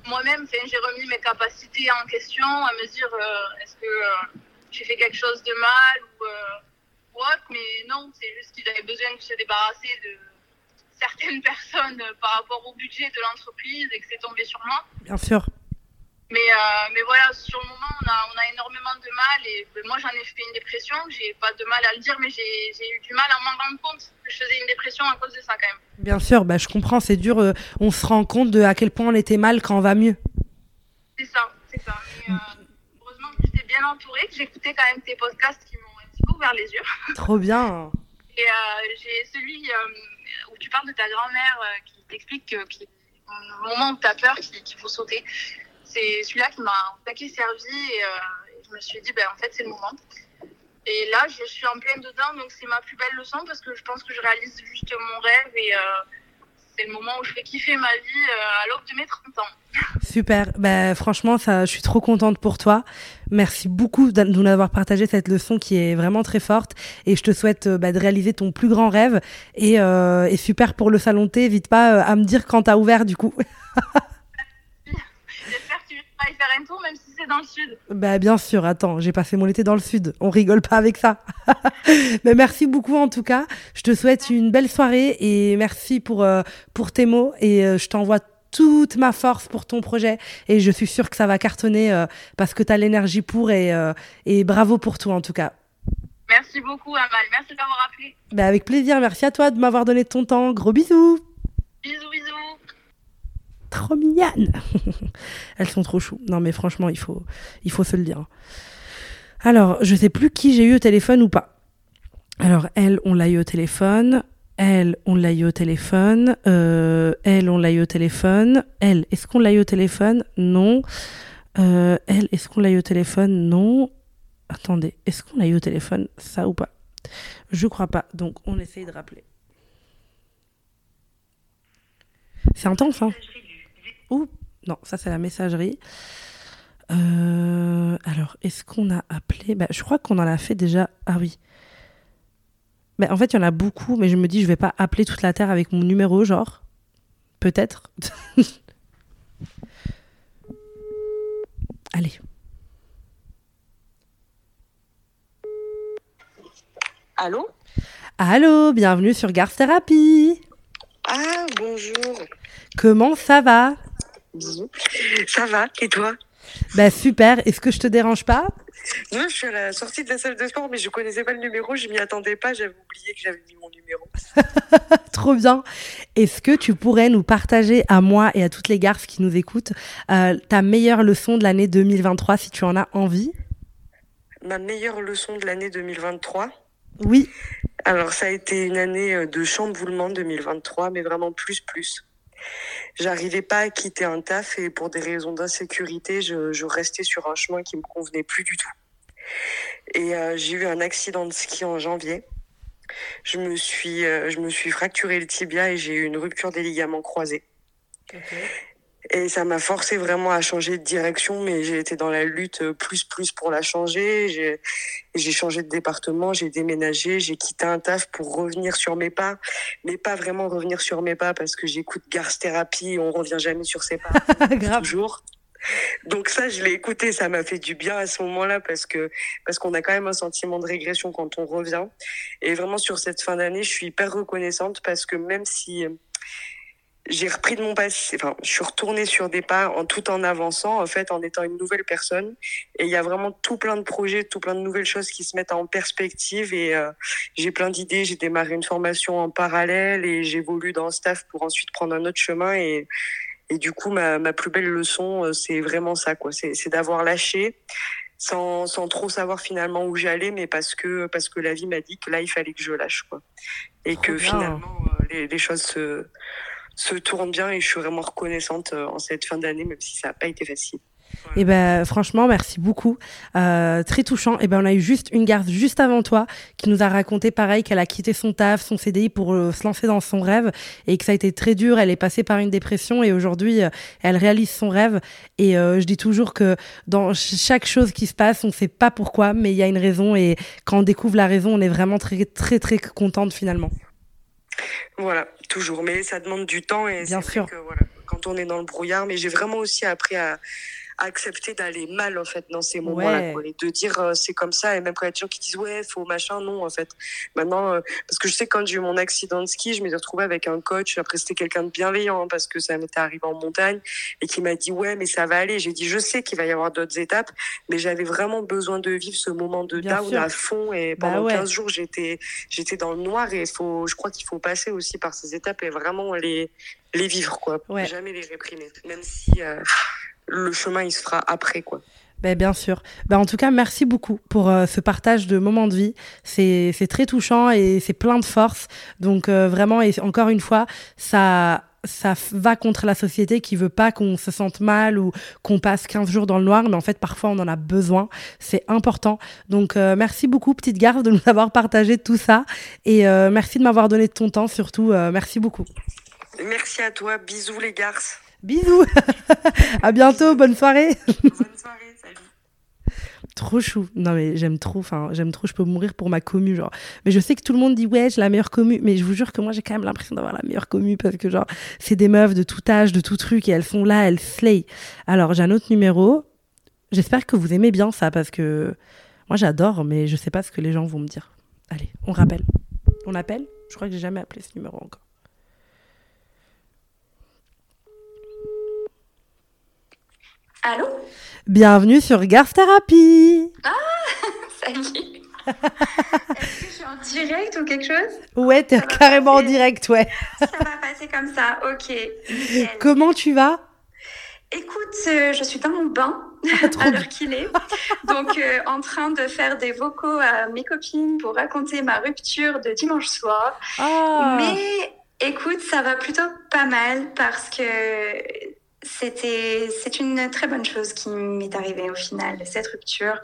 moi-même, j'ai remis mes capacités en question, à me dire euh, est-ce que euh, j'ai fait quelque chose de mal ou, euh, ou autre. Mais non, c'est juste qu'ils avaient besoin de se débarrasser de certaines <laughs> personnes par rapport au budget de l'entreprise et que c'est tombé sur moi. Bien sûr. Mais, euh, mais voilà, sur le moment, on a, on a énormément de mal. Et ben, moi, j'en ai fait une dépression. J'ai pas de mal à le dire, mais j'ai j'ai eu du mal à m'en rendre compte que je faisais une dépression à cause de ça, quand même. Bien sûr, bah, je comprends, c'est dur. euh, on se rend compte de à quel point on était mal quand on va mieux. C'est ça, c'est ça. Mais, euh, heureusement que j'étais bien entourée, que j'écoutais quand même tes podcasts qui m'ont un petit peu ouvert les yeux. <laughs> Trop bien. Et j'ai celui où tu parles de ta grand-mère qui t'explique que qui, au moment où tu as peur qu'il qu'il faut sauter. C'est celui-là qui m'a paquet servi et, euh, et je me suis dit, ben, en fait, c'est le moment. Et là, je suis en pleine dedans, donc c'est ma plus belle leçon parce que je pense que je réalise juste mon rêve et euh, c'est le moment où je vais kiffer ma vie euh, à l'aube de mes 30 ans. <laughs> Super. Bah, franchement, ça, je suis trop contente pour toi. Merci beaucoup de nous avoir partagé cette leçon qui est vraiment très forte. Et je te souhaite bah, de réaliser ton plus grand rêve. Et, et super pour le salon thé. N'hésite pas à me dire quand t'as ouvert du coup. <laughs> Faire un tour, même si c'est dans le sud. Bah bien sûr, attends, j'ai passé mon été dans le sud. On rigole pas avec ça. <laughs> Mais merci beaucoup en tout cas. Je te souhaite une belle soirée et merci pour, euh, pour tes mots. Et euh, je t'envoie toute ma force pour ton projet. Et je suis sûre que ça va cartonner euh, parce que tu as l'énergie pour et, et bravo pour tout en tout cas. Merci beaucoup, Amal. Merci d'avoir appelé. Bah avec plaisir. Merci à toi de m'avoir donné ton temps. Gros bisous. Bisous, bisous trop mignonnes. <laughs> Elles sont trop chou. Non, mais franchement, il faut, se le dire. Alors, je sais plus qui j'ai eu au téléphone ou pas. Alors, elle, on l'a eu au téléphone. Elle, on l'a eu au téléphone. Euh, elle, on l'a eu au téléphone. Elle, est-ce qu'on l'a eu au téléphone? Non. Euh, elle, est-ce qu'on l'a eu au téléphone? Non. Attendez, est-ce qu'on l'a eu au téléphone? Ça ou pas? Je crois pas. Donc, on essaye de rappeler. C'est intense, hein? Non, ça c'est la messagerie. Euh, alors, est-ce qu'on a appelé? Bah, Je crois qu'on en a fait déjà. Ah oui. Bah, en fait, il y en a beaucoup, mais je me dis, je vais pas appeler toute la Terre avec mon numéro, genre. Peut-être. <laughs> Allez. Allô? Allô, bienvenue sur Garth Therapy. Ah, bonjour. Comment ça va? Ça va, et toi? Bah super, est-ce que je te dérange pas? Non, je suis à la sortie de la salle de sport, mais je connaissais pas le numéro, je m'y attendais pas, j'avais oublié que j'avais mis mon numéro. <laughs> Trop bien. Est-ce que tu pourrais nous partager à moi et à toutes les garces qui nous écoutent euh, ta meilleure leçon de l'année 2023 si tu en as envie? Ma meilleure leçon de l'année 2023 Oui. Alors ça a été une année euh, de chamboulement 2023, mais vraiment plus plus j'arrivais pas à quitter un taf et pour des raisons d'insécurité, je, restais sur un chemin qui me convenait plus du tout. Et euh, j'ai eu un accident de ski en janvier. Je me suis, euh, je me suis fracturé le tibia et j'ai eu une rupture des ligaments croisés. Et ça m'a forcé vraiment à changer de direction, mais j'ai été dans la lutte plus plus pour la changer. J'ai changé de département, j'ai déménagé, j'ai quitté un taf pour revenir sur mes pas, mais pas vraiment revenir sur mes pas parce que j'écoute Garth Thérapie, on revient jamais sur ses pas. <laughs> Grave. Toujours. Donc ça, je l'ai écouté, ça m'a fait du bien à ce moment-là parce que parce qu'on a quand même un sentiment de régression quand on revient. Et vraiment sur cette fin d'année, je suis hyper reconnaissante parce que même si j'ai repris de mon passé, enfin, je suis retournée sur des pas en tout en avançant, en fait, en étant une nouvelle personne. Et il y a vraiment tout plein de projets, tout plein de nouvelles choses qui se mettent en perspective. Et euh, j'ai plein d'idées. J'ai démarré une formation en parallèle et j'évolue dans le staff pour ensuite prendre un autre chemin. Et, et du coup, ma, ma plus belle leçon, euh, c'est vraiment ça, quoi. C'est d'avoir lâché. Sans, sans trop savoir finalement où j'allais, mais parce que parce que la vie m'a dit que là il fallait que je lâche quoi, et Trop que bien. finalement euh, les, les choses se se tourne bien et je suis vraiment reconnaissante euh, en cette fin d'année, même si ça n'a pas été facile. Et ben franchement, merci beaucoup. Euh, très touchant. Et ben on a eu juste une garde juste avant toi qui nous a raconté pareil qu'elle a quitté son taf, son CDI pour euh, se lancer dans son rêve et que ça a été très dur. Elle est passée par une dépression et aujourd'hui euh, elle réalise son rêve. Et je dis toujours que dans chaque chose qui se passe, on ne sait pas pourquoi, mais il y a une raison et quand on découvre la raison, on est vraiment très très très contente finalement. Voilà, toujours. Mais ça demande du temps et Bien c'est sûr. vrai que voilà, quand on est dans le brouillard, mais j'ai vraiment aussi appris à accepter d'aller mal en fait dans ces moments-là Ouais. quoi, et de dire euh, c'est comme ça et même quand il y a des gens qui disent ouais faut machin non en fait maintenant euh, parce que je sais quand j'ai eu mon accident de ski je m'étais retrouvée avec un coach après c'était quelqu'un de bienveillant hein, parce que ça m'était arrivé en montagne et qui m'a dit ouais mais ça va aller j'ai dit je sais qu'il va y avoir d'autres étapes mais j'avais vraiment besoin de vivre ce moment de Bien down sûr. à fond et Bah pendant ouais. 15 jours j'étais j'étais dans le noir et faut je crois qu'il faut passer aussi par ces étapes et vraiment les les vivre quoi Ouais. jamais les réprimer même si euh, le chemin il se fera après quoi Ben, bien sûr. Ben, en tout cas, merci beaucoup pour euh, ce partage de moments de vie. C'est très touchant et c'est plein de force. Donc euh, vraiment, et encore une fois, ça ça va contre la société qui veut pas qu'on se sente mal ou qu'on passe 15 jours dans le noir, mais en fait parfois on en a besoin, c'est important. Donc euh, merci beaucoup petite garce de nous avoir partagé tout ça et merci de m'avoir donné de ton temps surtout, merci beaucoup. Merci à toi bisous les garces Bisous, <laughs> à bientôt, bonne soirée. bonne soirée salut Trop chou. Non, mais j'aime trop. Enfin, j'aime trop. Je peux mourir pour ma commu, genre. Mais je sais que tout le monde dit, ouais, j'ai la meilleure commu. Mais je vous jure que moi, j'ai quand même l'impression d'avoir la meilleure commu parce que, genre, c'est des meufs de tout âge, de tout truc et elles sont là, elles slay. Alors, j'ai un autre numéro. J'espère que vous aimez bien ça parce que moi, j'adore, mais je sais pas ce que les gens vont me dire. Allez, on rappelle. On appelle? Je crois que j'ai jamais appelé ce numéro encore. Allô? Bienvenue sur Garth Therapy. Ah, <laughs> salut. <laughs> Est-ce que je suis en direct ou quelque chose? Ouais, t'es carrément en direct, ouais. Ça va passer comme ça, ok. Nickel. Comment tu vas? Écoute, euh, je suis dans mon bain Ah, <laughs> à l'heure qu'il est. Donc, euh, en train de faire des vocaux à mes copines pour raconter ma rupture de dimanche soir. Ah. Mais écoute, ça va plutôt pas mal parce que c'était c'est une très bonne chose qui m'est arrivée au final, cette rupture.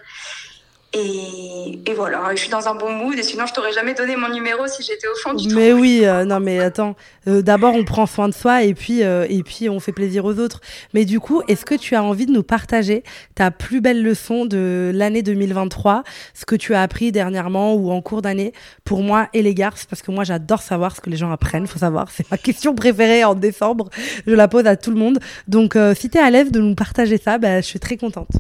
Et, et voilà, je suis dans un bon mood et sinon je t'aurais jamais donné mon numéro si j'étais au fond du trou. Mais oui, euh, non mais attends. Euh, D'abord, on prend soin de soi et puis euh, et puis on fait plaisir aux autres. Mais du coup, est-ce que tu as envie de nous partager ta plus belle leçon de l'année 2023, ce que tu as appris dernièrement ou en cours d'année pour moi et les garces? Parce que moi, j'adore savoir ce que les gens apprennent. Faut savoir, c'est ma question préférée en décembre. Je la pose à tout le monde. Donc, si t'es à l'aise de nous partager ça, bah, je suis très contente.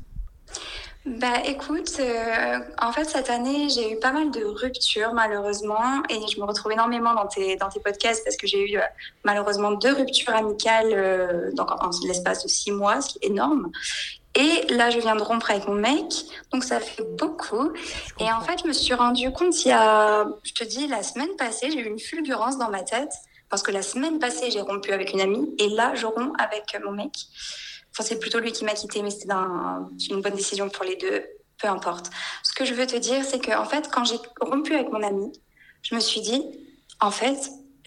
Bah écoute, euh, en fait cette année j'ai eu pas mal de ruptures malheureusement et je me retrouve énormément dans tes, dans tes podcasts parce que j'ai eu euh, malheureusement deux ruptures amicales euh, donc en, en l'espace de six mois, ce qui est énorme. Et là je viens de rompre avec mon mec, donc ça fait beaucoup. Et en fait je me suis rendu compte il y a, je te dis, la semaine passée j'ai eu une fulgurance dans ma tête parce que la semaine passée j'ai rompu avec une amie et là je romps avec mon mec. Enfin, c'est plutôt lui qui m'a quitté, mais c'était un- une bonne décision pour les deux, peu importe. Ce que je veux te dire, c'est que en fait, quand j'ai rompu avec mon amie, je me suis dit, en fait,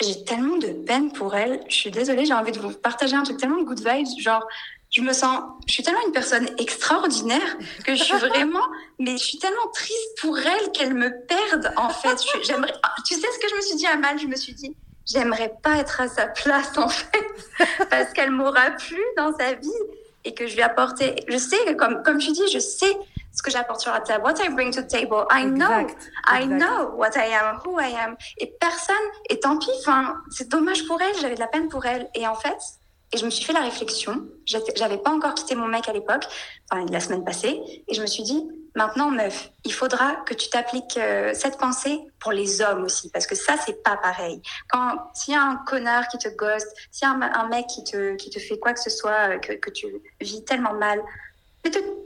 j'ai tellement de peine pour elle. Je suis désolée, j'ai envie de vous partager un truc tellement good vibes, genre. Je me sens, je suis tellement une personne extraordinaire que je suis <laughs> vraiment, mais je suis tellement triste pour elle qu'elle me perde en fait. Je ah, tu sais ce que je me suis dit à mal Je me suis dit, j'aimerais pas être à sa place en fait, <laughs> parce qu'elle m'aura plu dans sa vie et que je lui apporter. Je sais comme comme tu dis, je sais ce que j'apporte sur la table. What I bring to the table, I know, Exact, I know what I am, who I am. Et personne. Et tant pis. Enfin, c'est dommage pour elle. J'avais de la peine pour elle. Et en fait, et je me suis fait la réflexion. J'avais pas encore quitté mon mec à l'époque, enfin la semaine passée, et je me suis dit. Maintenant, meuf, il faudra que tu t'appliques euh, cette pensée pour les hommes aussi, parce que ça, c'est pas pareil. Quand s'il y a un connard qui te ghost, s'il y a un, mec qui te, qui te fait quoi que ce soit, euh, que, que tu vis tellement mal,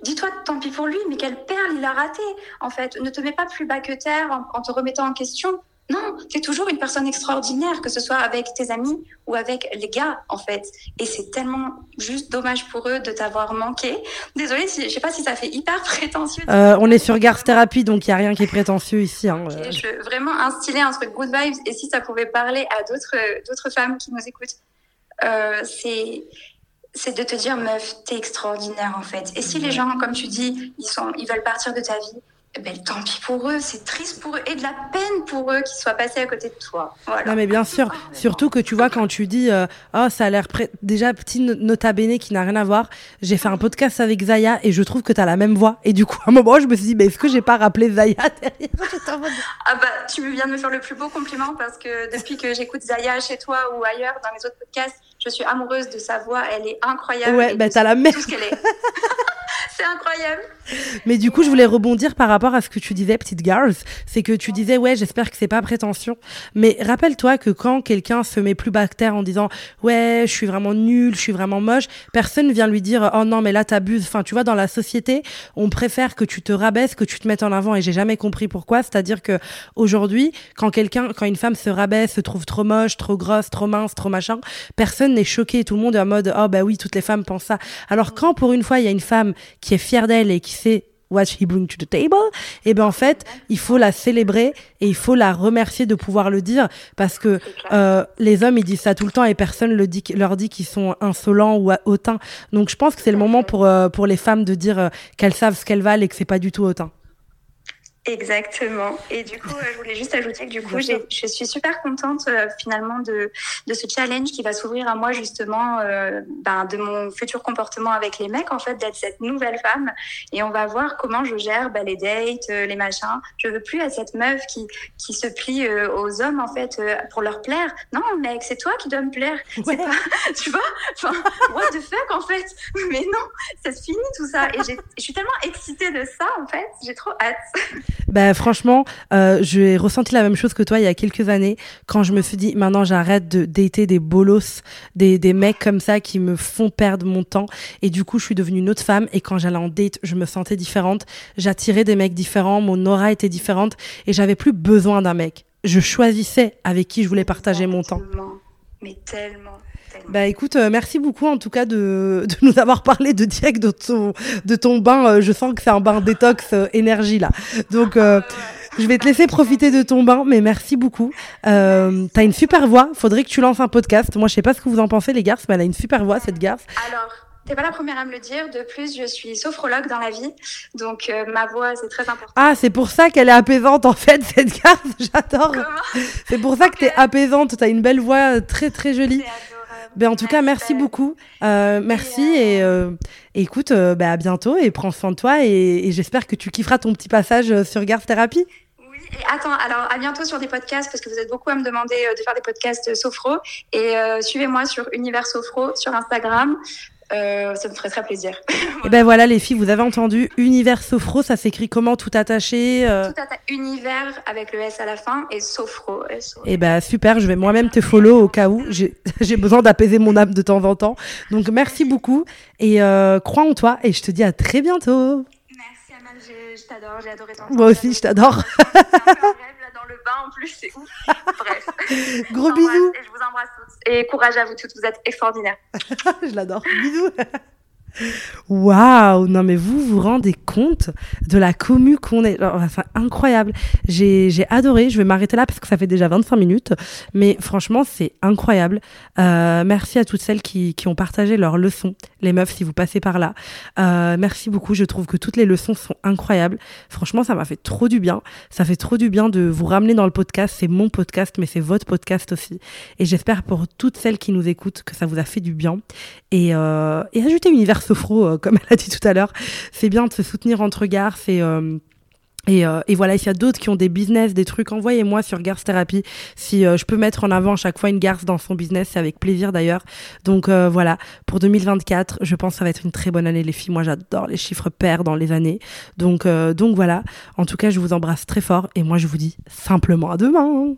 dis-toi, tant pis pour lui, mais quelle perle il a raté, en fait. Ne te mets pas plus bas que terre en te remettant en question. Non, tu es toujours une personne extraordinaire, que ce soit avec tes amis ou avec les gars, en fait. Et c'est tellement juste dommage pour eux de t'avoir manqué. Désolée, si, je sais pas si ça fait hyper <laughs> prétentieux. Euh, on est sur Garth Therapy, donc il y a rien qui est prétentieux ici. hein, euh. Je veux vraiment instiller un truc good vibes. Et si ça pouvait parler à d'autres d'autres femmes qui nous écoutent, euh, c'est c'est de te dire meuf, t'es extraordinaire en fait. Et si les gens, comme tu dis, ils sont ils veulent partir de ta vie, ben tant pis pour eux. C'est triste pour eux et de la peine pour eux qu'ils soient passés à côté de toi. Voilà. Non mais bien sûr, surtout que tu vois quand tu dis euh, oh ça a l'air prêt déjà petit no- nota bene qui n'a rien à voir. J'ai fait un podcast avec Zaya et je trouve que t'as la même voix et du coup à un moment je me suis dit mais est-ce que j'ai pas rappelé Zaya <laughs> derrière? Ah bah, tu me viens de me faire le plus beau compliment parce que depuis que j'écoute Zaya chez toi ou ailleurs dans les autres podcasts, je suis amoureuse de sa voix. Elle est incroyable. Ouais, et bah t'as la même. Tout ce qu'elle est. <laughs> C'est incroyable. Mais du coup, je voulais rebondir par rapport à ce que tu disais, petite girls. C'est que tu disais, ouais, j'espère que c'est pas prétention. Mais rappelle-toi que quand quelqu'un se met plus terre en disant, ouais, je suis vraiment nul, je suis vraiment moche, personne vient lui dire, oh non, mais là, t'abuses. Enfin, tu vois, dans la société, on préfère que tu te rabaisses, que tu te mettes en avant. Et j'ai jamais compris pourquoi. C'est-à-dire que aujourd'hui, quand quelqu'un, quand une femme se rabaisse, se trouve trop moche, trop grosse, trop mince, trop machin, personne n'est choqué. Tout le monde est en mode, oh bah oui, toutes les femmes pensent ça. Alors quand pour une fois, il y a une femme qui est fière d'elle et qui sait what he bring to the table, et ben en fait, il faut la célébrer et il faut la remercier de pouvoir le dire parce que euh, les hommes ils disent ça tout le temps et personne le dit, leur dit qu'ils sont insolents ou hautains. Donc je pense que c'est le moment pour euh, pour les femmes de dire euh, qu'elles savent ce qu'elles valent et que c'est pas du tout hautain. Exactement. Et du coup, je voulais juste ajouter que du coup, je suis super contente finalement de, de ce challenge qui va s'ouvrir à moi justement ben, de mon futur comportement avec les mecs, en fait, d'être cette nouvelle femme. Et on va voir comment je gère ben, les dates, les machins. Je veux plus être cette meuf qui, qui se plie aux hommes, en fait, pour leur plaire. Non, mec, c'est toi qui dois me plaire. Pas, <laughs> tu vois Enfin, what the fuck, en fait Mais non, ça se finit tout ça. Et je suis tellement excitée de ça, en fait. J'ai trop hâte. <laughs> Bah, franchement, euh, j'ai ressenti la même chose que toi il y a quelques années quand je me suis dit maintenant j'arrête de dater des bolos, des, des mecs comme ça qui me font perdre mon temps. Et du coup, je suis devenue une autre femme. Et quand j'allais en date, je me sentais différente. J'attirais des mecs différents. Mon aura était différente. Et j'avais plus besoin d'un mec. Je choisissais avec qui je voulais partager mon temps. Mais tellement. Bah écoute, euh, merci beaucoup en tout cas de, <laughs> de, nous avoir parlé de direct de ton, de ton bain. Euh, je sens que c'est un bain détox euh, énergie là. Donc je vais te laisser profiter de ton bain, mais merci beaucoup. T'as une super voix. Faudrait que tu lances un podcast. Moi, je sais pas ce que vous en pensez les garces, mais elle a une super voix cette garce. Alors. T'es pas la première à me le dire. De plus, je suis sophrologue dans la vie, donc ma voix c'est très important. Ah, c'est pour ça qu'elle est apaisante en fait cette garce. <laughs> J'adore. C'est pour ça que t'es apaisante. T'as une belle voix très très jolie. Ben, en tout cas, merci beaucoup. Euh, merci et, euh, écoute, euh, ben, à bientôt et prends soin de toi et, j'espère que tu kifferas ton petit passage sur Garth Therapy. Oui, et attends, alors à bientôt sur des podcasts parce que vous êtes beaucoup à me demander de faire des podcasts Sophro et suivez-moi sur Univers Sophro sur Instagram. Euh, ça me ferait très plaisir. <laughs> Et ben voilà les filles, vous avez entendu Univers Sophro, ça s'écrit comment tout attaché euh Tout attaché, Univers avec le S à la fin et Sophro. Et ben super, je vais moi-même te follow au cas où <laughs> j'ai besoin d'apaiser mon âme de temps en temps. Donc merci beaucoup et euh, crois en toi et je te dis à très bientôt. Merci Amal, je, t'adore, j'ai adoré ton Moi aussi, je t'adore. <laughs> en plus, c'est ouf. Bref. <laughs> Gros bisous. Et je vous embrasse toutes. Et courage à vous toutes, vous êtes extraordinaires. <laughs> je l'adore. Bisous. <laughs> Waouh Non mais vous vous rendez compte de la commu qu'on est. C'est incroyable. J'ai adoré. Je vais m'arrêter là parce que ça fait déjà 25 minutes. Mais franchement, c'est incroyable. Euh, merci à toutes celles qui, qui, ont partagé leurs leçons. Les meufs, si vous passez par là. Euh, merci beaucoup. Je trouve que toutes les leçons sont incroyables. Franchement, ça m'a fait trop du bien. Ça fait trop du bien de vous ramener dans le podcast. C'est mon podcast, mais c'est votre podcast aussi. Et j'espère pour toutes celles qui nous écoutent que ça vous a fait du bien. Et, euh, et ajoutez Univers Sophro, euh, comme <laughs> elle a dit tout à l'heure. C'est bien de se soutenir entre gars. Euh, et, voilà, s'il y a d'autres qui ont des business, des trucs, envoyez-moi sur Garce Thérapie. Si je peux mettre en avant à chaque fois une garce dans son business, c'est avec plaisir d'ailleurs. Donc voilà, pour 2024, je pense que ça va être une très bonne année les filles. Moi, j'adore les chiffres pairs dans les années. Donc donc voilà. En tout cas, je vous embrasse très fort et moi je vous dis simplement à demain.